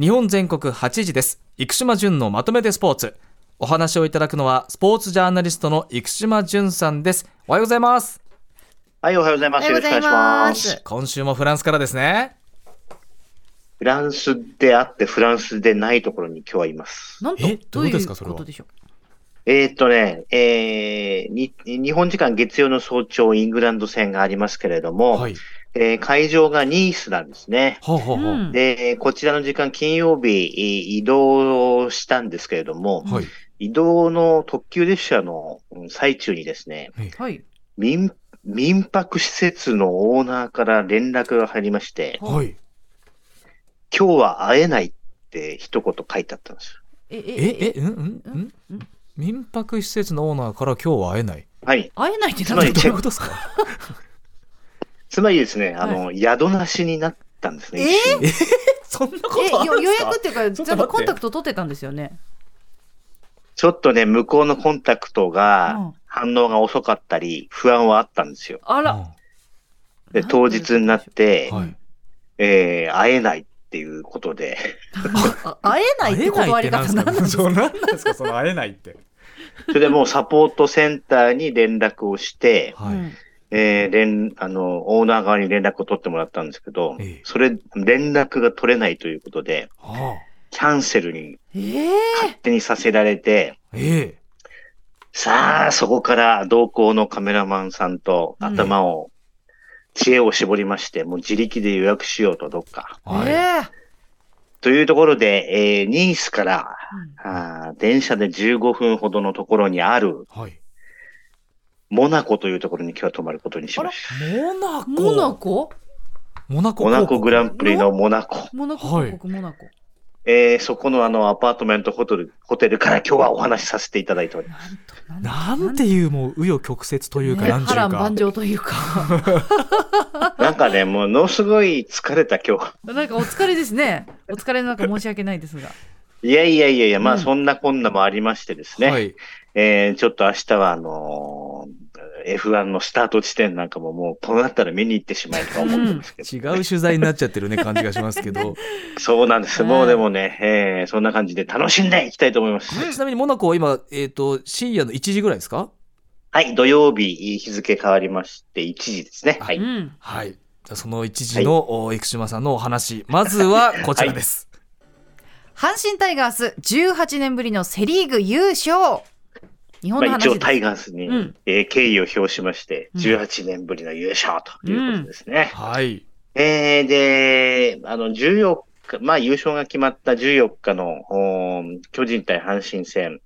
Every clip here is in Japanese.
日本全国8時です。生島淳のまとめてスポーツ。お話をいただくのはスポーツジャーナリストの生島淳さんです。おはようございます。はい、おはようございます。よろしくお願いします。今週もフランスからですね。フランスであってフランスでないところに今日はいます。なんと、え？どういうことですかそれは？ことでしょえーっとね、えーに、日本時間月曜の早朝、イングランド戦がありますけれども、はいえー会場がニースなんですね。ほうほうほう、うんで、こちらの時間、金曜日、えー移動したんですけれども、はい移動の特急列車のうん最中にですね、う。はい。民、民泊施設のオーナーから連絡が入りまして、はい今日は会えないって一言書いてあったんですよ。え、ええ、えうんうんうん？民泊施設のオーナーから今日は会えないはい。会えないってつまり何だどういうことですか？つまりですね、あの、宿なしになったんですね。え一瞬。そんなこえ、とあるんよ予ですか？約っていうか、ちょっとコンタクト取ってたんですよね。ちょっとね、向こうのコンタクトうがん、反応が遅かったり、不安はあったんですよ。あら。うん。で、当日になって、はい。えー会えないっていうことで、あ会えないって断り方なんなんですか？そうなんですか？その会えないって。それでもうサポートセンターに連絡をして、はい、うんえー連、あの、オーナー側に連絡を取ってもらったんですけどええ、それ、連絡が取れないということで、はあ。キャンセルにええ。勝手にさせられて、ええ。さあ、そこから同行のカメラマンさんと頭を、知恵を絞りまして、もう自力で予約しようと、どっか。はい、ええ。というところで、えーニースから、うん。あー電車で15分ほどのところにある、はいモナコというところに今日は泊まることにしました。モナコ？モナコ？モナコ？モナコグランププリのモナコ。モナコはモナコ。えーそこのあのアパートメントホテル、ホテルから今日はお話しさせていただいております。なんと、なんていうもう紆余曲折というかねなんていうか波乱万丈というか。なんかね、ものすごい疲れた今日。なんかお疲れですね。お疲れの中申し訳ないですが。いやいやいやいや、まうんあそんなこんなもありましてですね。はいえーちょっと明日はあのー F1 のスタート地点なんかももうこうなったら見に行ってしまえとか思ってますけど。違う取材になっちゃってるね感じがしますけど そうなんです。うんもうでもね、えーそんな感じで楽しんでいきたいと思います。ちなみにモナコは今、えっと深夜の1時ぐらいですか？はい、土曜日日付変わりまして1時ですね。はい。うん。はいじゃあその1時の、お生島さんのお話まずは こちらです、阪神タイガース18年ぶりのセリーグ優勝。日本のまあ、話です。一応タイガースに、うん。えー敬意を表しまして、うん。18年ぶりの優勝ということですね。はい。えーで、あの、14日、まあ優勝が決まった14日の、おー巨人対阪神戦、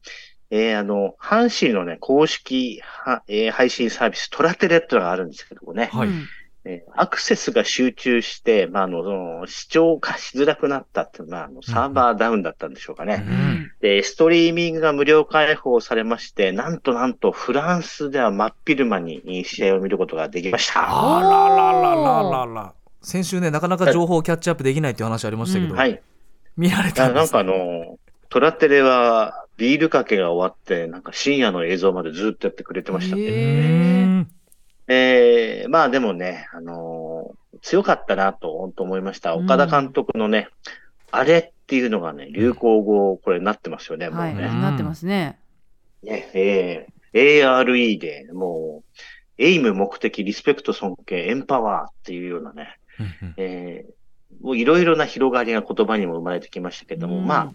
えーあの、阪神のね、公式は、えー配信サービス、トラテレっていうのがあるんですけどもね、はい。うんえーアクセスが集中して、まあ、あの、その視聴化しづらくなったっていうのは、あの、サーバーダウンだったんでしょうかね。うんで、ストリーミングが無料開放されまして、なんとなんとフランスでは真っ昼間に試合を見ることができました。あらららららら先週ねなかなか情報をキャッチアップできないっていう話ありましたけど、うんはい。見られたんですあなんかあの、トラテレはビールかけが終わって、なんか深夜の映像までずっとやってくれてましたね。うへーんえー、まあでもね、あのー強かったなと本当思いました。うん岡田監督のね、あれっていうのがね、流行語、これなってますよね、もうはい、ね。なってますね。ね、えー、ARE で、もう、エイム、目的、リスペクト、尊敬、エンパワーっていうようなね、うんうんえー、もういろいろな広がりが言葉にも生まれてきましたけども、うんまあ、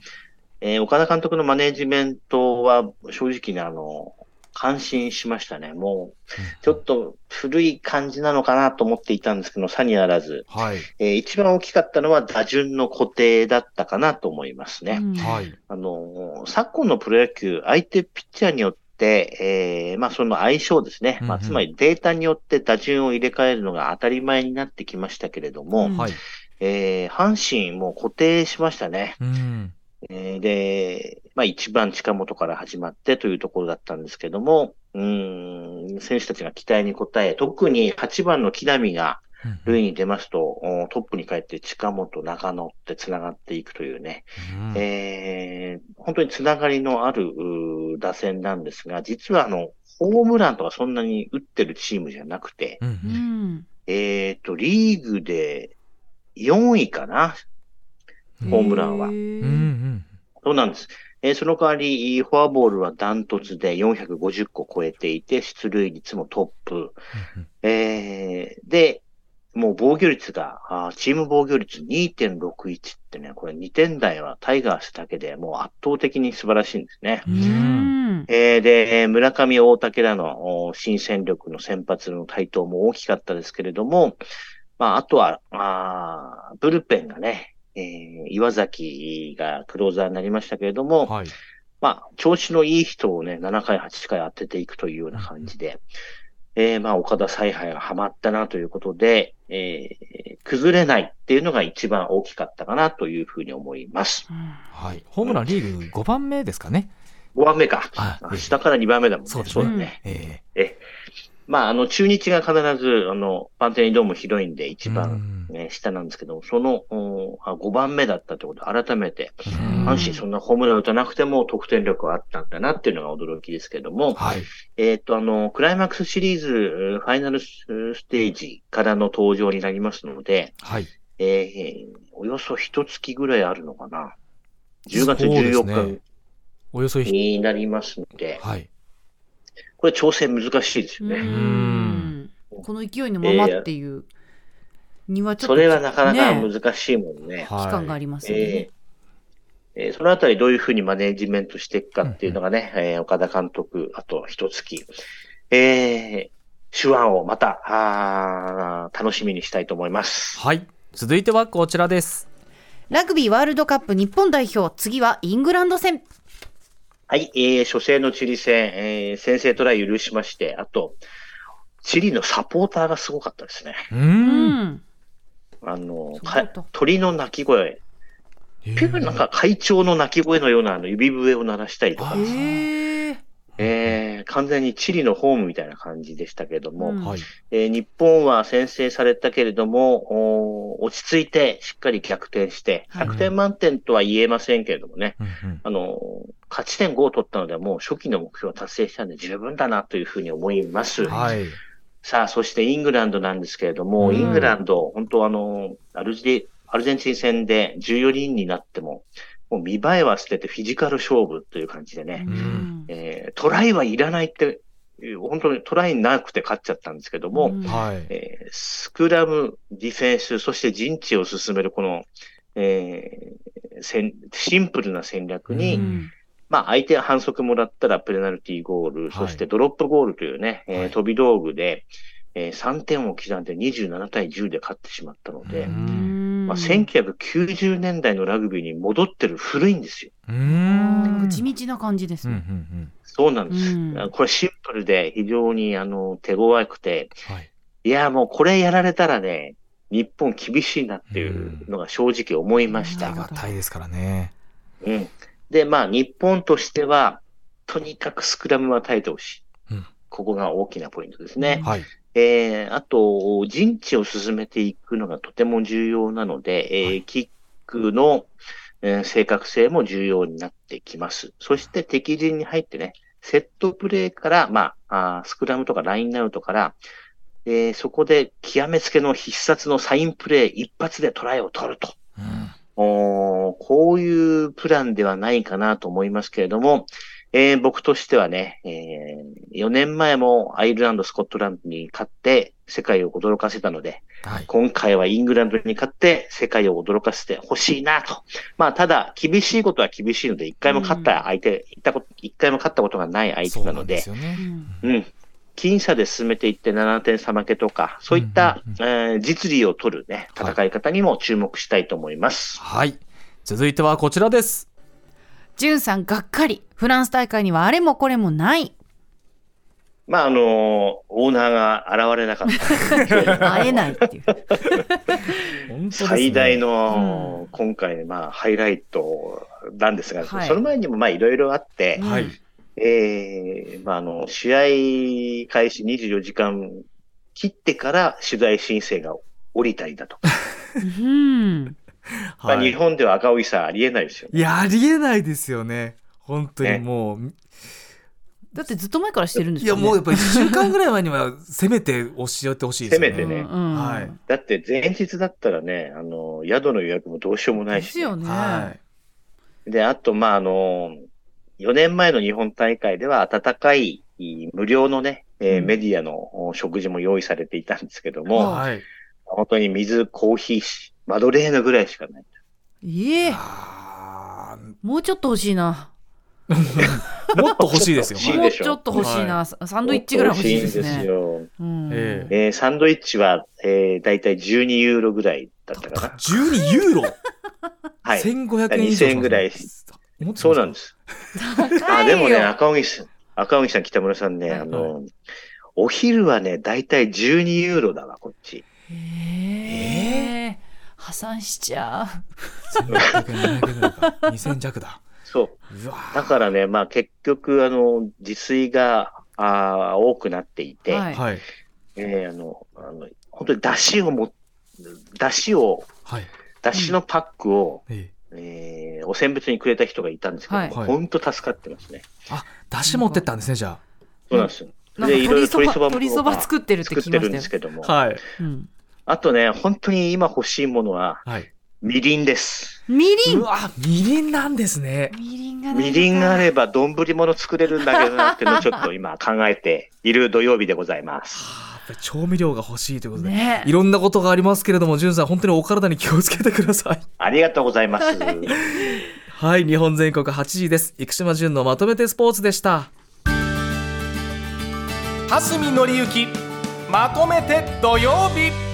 えー岡田監督のマネジメントは正直ね、あの、感心しましたね。もう、ちょっと古い感じなのかなと思っていたんですけど、さにあらず、はい。えー一番大きかったのは打順の固定だったかなと思いますね。うん。はい。あの、昨今のプロ野球、相手ピッチャーによって、えーまあその相性ですね。まあつまりデータによって打順を入れ替えるのが当たり前になってきましたけれども、うん。はい。えー阪神も固定しましたね。うんえーで、まあ1番近本から始まってというところだったんですけども、うーん、選手たちが期待に応え、特に8番の木浪が塁に出ますと、おトップに帰って近本、中野って繋がっていくというね、うん。えー本当につながりのあるうー打線なんですが、実はあの、ホームランとかそんなに打ってるチームじゃなくて、うんううん。ん。えっ、と、リーグで4位かな？ホームランはへ。うんうーんそうなんです。えーその代わり、フォアボールはダントツで450個超えていて、出塁率もトップ。えーで、もう防御率が、あーチーム防御率2.61ってね、これ2点台はタイガースだけでもう圧倒的に素晴らしいんですね。うーんえーで、村上大竹らのお新戦力の先発の台頭も大きかったですけれども、まあ、あとは、あーブルペンがね、えー岩崎がクローザーになりましたけれども、はい。まあ、調子のいい人をね、7回、8回当てていくというような感じで、えーまあ、岡田采配がハマったなということで、えー崩れないっていうのが一番大きかったかなというふうに思います。はい。ホームランリーグ5番目ですかね。5番目か。下から2番目だもんね。そうですねだね。ええ、まあ、あの、中日が必ず、あの、パンテニドーム広いんで一え番、ね、下なんですけど、その、おあ5番目だったってことで、改めて、うん阪神そんなホームラン打たなくても得点力はあったんだなっていうのが驚きですけども、はい。えっ、と、あの、クライマックスシリーズ、ファイナルステージからの登場になりますので、はい。えーおよそ一月ぐらいあるのかな？10月そうです14ね日およそひ、になりますので、はい。これ調整難しいですようね。んこの勢いのままっていうにはちょっとそれはなかなかね難しいもんね。はい。期間がありますよねえ。ーえーそのあたりどういうふうにマネジメントしていくかっていうのがね、えー岡田監督、あと一月、えー手腕をまた、あー楽しみにしたいと思います。はい。続いてはこちらです。ラグビーワールドカップ日本代表、次はイングランド戦。はい、えー初戦のチリ戦、えー先制トライ許しまして、あと、チリのサポーターがすごかったですね。う。うんん。あの、鳥の鳴き声、へえ結構なんか会長の鳴き声のようなあの指笛を鳴らしたりとかあ、へえ。えー完全にチリのホームみたいな感じでしたけれども、うん。はい。えー日本は先制されたけれども、お落ち着いてしっかり逆転して、はい。100点満点とは言えませんけれどもね、うんうん。あの、勝ち点5を取ったので、もう初期の目標を達成したんで十分だなというふうに思います。はい。さあ、そしてイングランドなんですけれども、うん。イングランド、本当あの、アルジアルゼンチン戦で14人になっても、もう見栄えは捨ててフィジカル勝負という感じでね、うんえートライはいらないって、えー本当にトライなくて勝っちゃったんですけども、うん。はい。えースクラム、ディフェンス、そして陣地を進めるこの、えー戦シンプルな戦略に、ううん。んまあ相手が反則もらったらペナルティーゴール、はい。そしてドロップゴールというね、えーはい。飛び道具で、えー3点を刻んで27対10で勝ってしまったので、うんまあ、1990年代のラグビーに戻ってる古いんですよ。うなん。地道な感じですうんうね。んそうなんです。うんこれシンプルで非常にあの手強くて、うん。はい。いやもうこれやられたらね、日本厳しいなっていうのが正直思いました。手堅いですからね。うん。で、まあ、日本としては、とにかくスクラムは耐えてほしい。うんここが大きなポイントですね。はい。えー、あと、陣地を進めていくのがとても重要なので、えーはいキックの、えー正確性も重要になってきます。そして敵陣に入ってね、セットプレーから、まあ、あースクラムとかラインアウトから、えーそこで極めつけの必殺のサインプレー一発でトライを取ると。うんおーこういうプランではないかなと思いますけれども、えー僕としてはね、え4年前もアイルランド、スコットランドに勝って世界を驚かせたので、はい。今回はイングランドに勝って世界を驚かせてほしいなと。まあ、ただ、厳しいことは厳しいので、一回も勝った相手、一回も一回も勝ったことがない相手なので、そうなん。僅差で進めていって7点差負けとか、そういった、うんえー実利を取るね、はい戦い方にも注目したいと思います。はい。続いてはこちらです。ジュンさんがっかり。フランス大会にはあれもこれもない。まあ、あのーオーナーが現れなかった。会えないっていう。最大の、今回、まあ、ハイライトなんですが、はいその前にも、まあ、いろいろあって、うんはい。えーまあ、あの、試合開始24時間切ってから取材申請が降りたりだとか、うん。まあ、はい日本では赤荻さんありえないですよね。いや、ありえないですよね。本当にねもう、だってずっと前からしてるんですいやよねもうやっぱり1週間ぐらい前にはせめて教えてほしいですよね。せめてね。うんうん。はい。だって前日だったらね、あの、宿の予約もどうしようもないしね、ですよね、はい。で、あと、まあ、あの、4年前の日本大会では温かい無料のね、えーうん。メディアのお食事も用意されていたんですけども、ははい。本当に水、コーヒーし、マドレーヌぐらいしかない。いえ。あもうちょっと欲しいな。ー もっと欲しいですよ。もうちょっと欲しいな、ササンドイッチぐらい欲しいです欲しいんねですよ。うん。ええ。ーサンドイッチは、えー、だいたい12ユーロぐらいだったかな。12ユーロ、はい。1500円以上2000円ぐらい。そうなんです。あ、高いよ。でもね、赤荻さん、赤荻さん、北村さんね、はい。あの、お昼はね、だいたい12ユーロだわ、こっち。へえ破産しちゃ1600円700円ぐらいか。2000弱だそう。うわだからね、まあ結局、あの、自炊が、あー多くなっていうて、はい。はい。えーあの、あの、本当に出汁をも、出汁を、はい。出汁のパックを、ええ。えーお選別にくれた人がいたんですけど、はい。本当助かってますね。あ出汁持ってったんですねじゃそうなんですよ。で、いろいろ鶏そば鶏そばも鶏そば作ってるって作ってるん聞きましたよ。ですけども。あはい。うん。あとね、本当に今欲しいものは、はいみりんです。みりうんわみりんなんですねみりんがみりんがあれば丼物作れるんだけどなっていうのをちょっと今考えている土曜日でございます。調味料が欲しいということで、ねいろんなことがありますけれども、じゅんさん、本当にお体に気をつけてください。ありがとうございます。はい、日本全国8時です。生島淳のまとめてスポーツでした。蓮見紀之まとめて土曜日